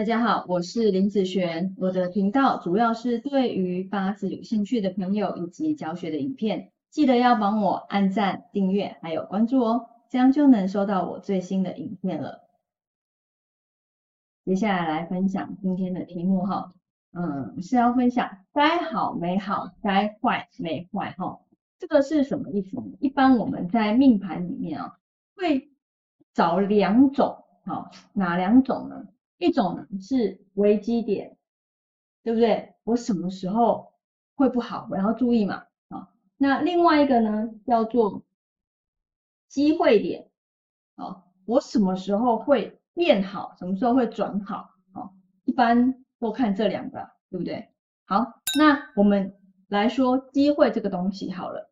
大家好，我是林子璇，我的频道主要是对于八字有兴趣的朋友以及教学的影片，记得要帮我按赞、订阅还有关注哦，这样就能收到我最新的影片了。接下来来分享今天的题目哈，嗯，是要分享该好没好，该坏没坏哈，这个是什么意思？一般我们在命盘里面啊，会找两种，好，哪两种呢？一种是危机点，对不对？我什么时候会不好，我要注意嘛，啊，那另外一个呢叫做机会点，啊，我什么时候会变好，什么时候会转好，啊，一般都看这两个，对不对？好，那我们来说机会这个东西好了，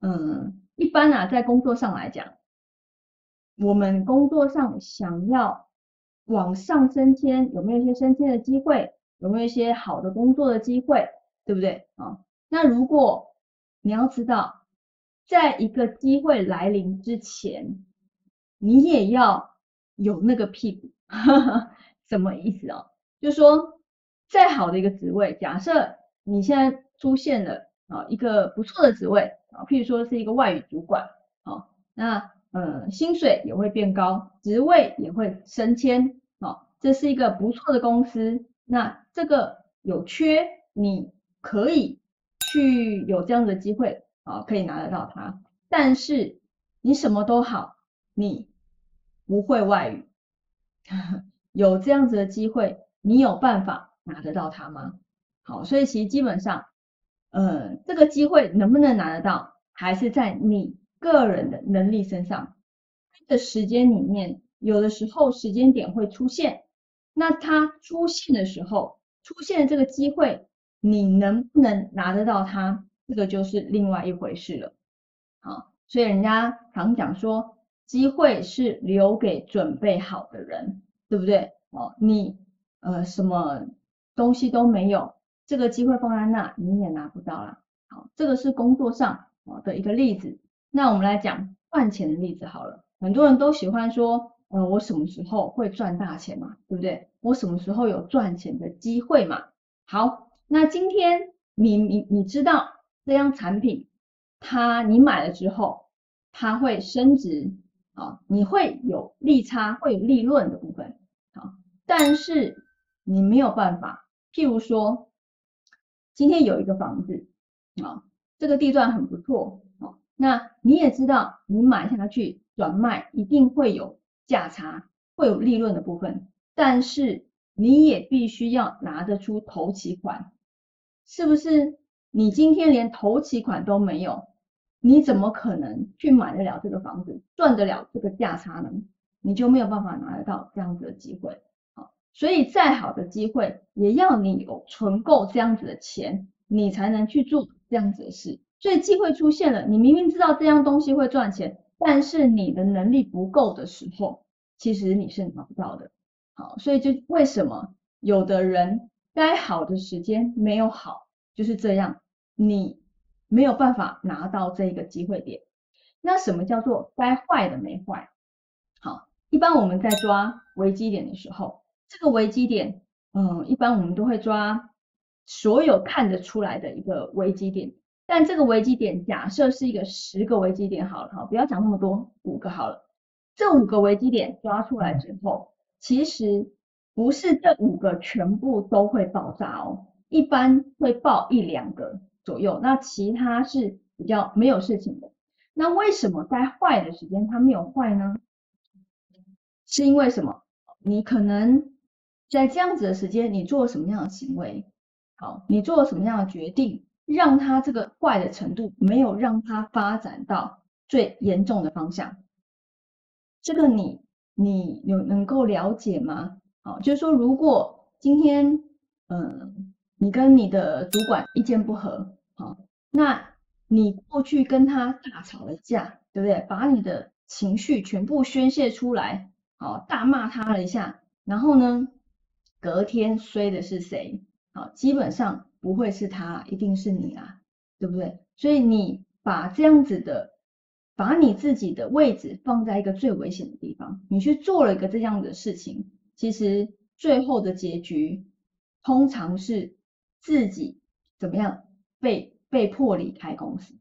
嗯，一般啊在工作上来讲，我们工作上想要。往上升迁有没有一些升迁的机会？有没有一些好的工作的机会？对不对啊？那如果你要知道，在一个机会来临之前，你也要有那个屁股，什么意思啊？就是说，再好的一个职位，假设你现在出现了啊一个不错的职位啊，譬如说是一个外语主管啊，那。嗯，薪水也会变高，职位也会升迁，好，这是一个不错的公司。那这个有缺，你可以去有这样的机会，啊，可以拿得到它。但是你什么都好，你不会外语，有这样子的机会，你有办法拿得到它吗？好，所以其实基本上，呃，这个机会能不能拿得到，还是在你。个人的能力身上的时间里面，有的时候时间点会出现，那它出现的时候，出现的这个机会，你能不能拿得到它，这个就是另外一回事了。好，所以人家常讲说，机会是留给准备好的人，对不对？哦，你呃什么东西都没有，这个机会放在那，你也拿不到了。好，这个是工作上啊的一个例子。那我们来讲赚钱的例子好了，很多人都喜欢说，呃，我什么时候会赚大钱嘛，对不对？我什么时候有赚钱的机会嘛？好，那今天你你你知道这样产品，它你买了之后，它会升值啊，你会有利差，会有利润的部分啊，但是你没有办法，譬如说，今天有一个房子啊，这个地段很不错啊。那你也知道，你买下去转卖一定会有价差，会有利润的部分，但是你也必须要拿得出头期款，是不是？你今天连头期款都没有，你怎么可能去买得了这个房子，赚得了这个价差呢？你就没有办法拿得到这样子的机会。好，所以再好的机会，也要你有存够这样子的钱，你才能去做这样子的事。所以机会出现了，你明明知道这样东西会赚钱，但是你的能力不够的时候，其实你是拿不到的。好，所以就为什么有的人该好的时间没有好，就是这样，你没有办法拿到这个机会点。那什么叫做该坏的没坏？好，一般我们在抓危机点的时候，这个危机点，嗯，一般我们都会抓所有看得出来的一个危机点。但这个危机点假设是一个十个危机点好了哈，不要讲那么多，五个好了。这五个危机点抓出来之后，其实不是这五个全部都会爆炸哦，一般会爆一两个左右，那其他是比较没有事情的。那为什么在坏的时间它没有坏呢？是因为什么？你可能在这样子的时间，你做了什么样的行为？好，你做了什么样的决定？让他这个坏的程度没有让他发展到最严重的方向，这个你你有能够了解吗？好，就是说如果今天嗯你跟你的主管意见不合，好，那你过去跟他大吵了架，对不对？把你的情绪全部宣泄出来，好，大骂他了一下，然后呢，隔天衰的是谁？好，基本上。不会是他，一定是你啊，对不对？所以你把这样子的，把你自己的位置放在一个最危险的地方，你去做了一个这样的事情，其实最后的结局通常是自己怎么样被被迫离开公司，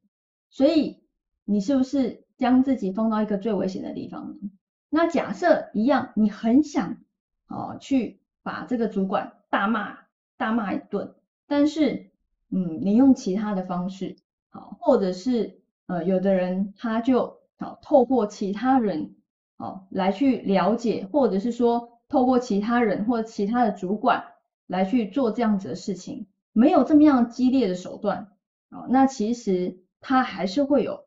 所以你是不是将自己放到一个最危险的地方呢？那假设一样，你很想哦去把这个主管大骂大骂一顿，但是嗯，你用其他的方式，好，或者是呃有的人他就好透过其他人。哦，来去了解，或者是说透过其他人或其他的主管来去做这样子的事情，没有这么样激烈的手段，哦，那其实他还是会有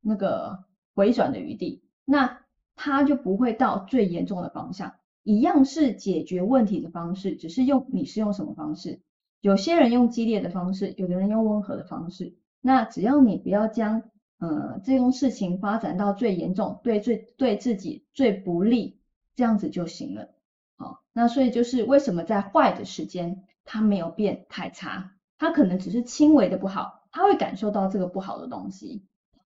那个回转的余地，那他就不会到最严重的方向，一样是解决问题的方式，只是用你是用什么方式，有些人用激烈的方式，有的人用温和的方式，那只要你不要将。呃，这种事情发展到最严重，对最对自己最不利，这样子就行了。好，那所以就是为什么在坏的时间，他没有变太差，他可能只是轻微的不好，他会感受到这个不好的东西，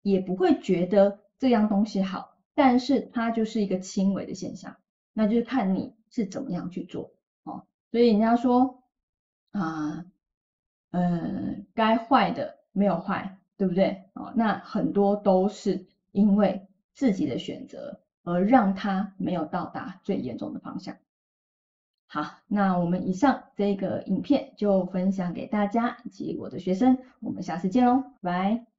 也不会觉得这样东西好，但是它就是一个轻微的现象，那就是看你是怎么样去做。哦，所以人家说啊，嗯，该坏的没有坏。对不对？哦，那很多都是因为自己的选择而让他没有到达最严重的方向。好，那我们以上这个影片就分享给大家及我的学生，我们下次见喽，拜。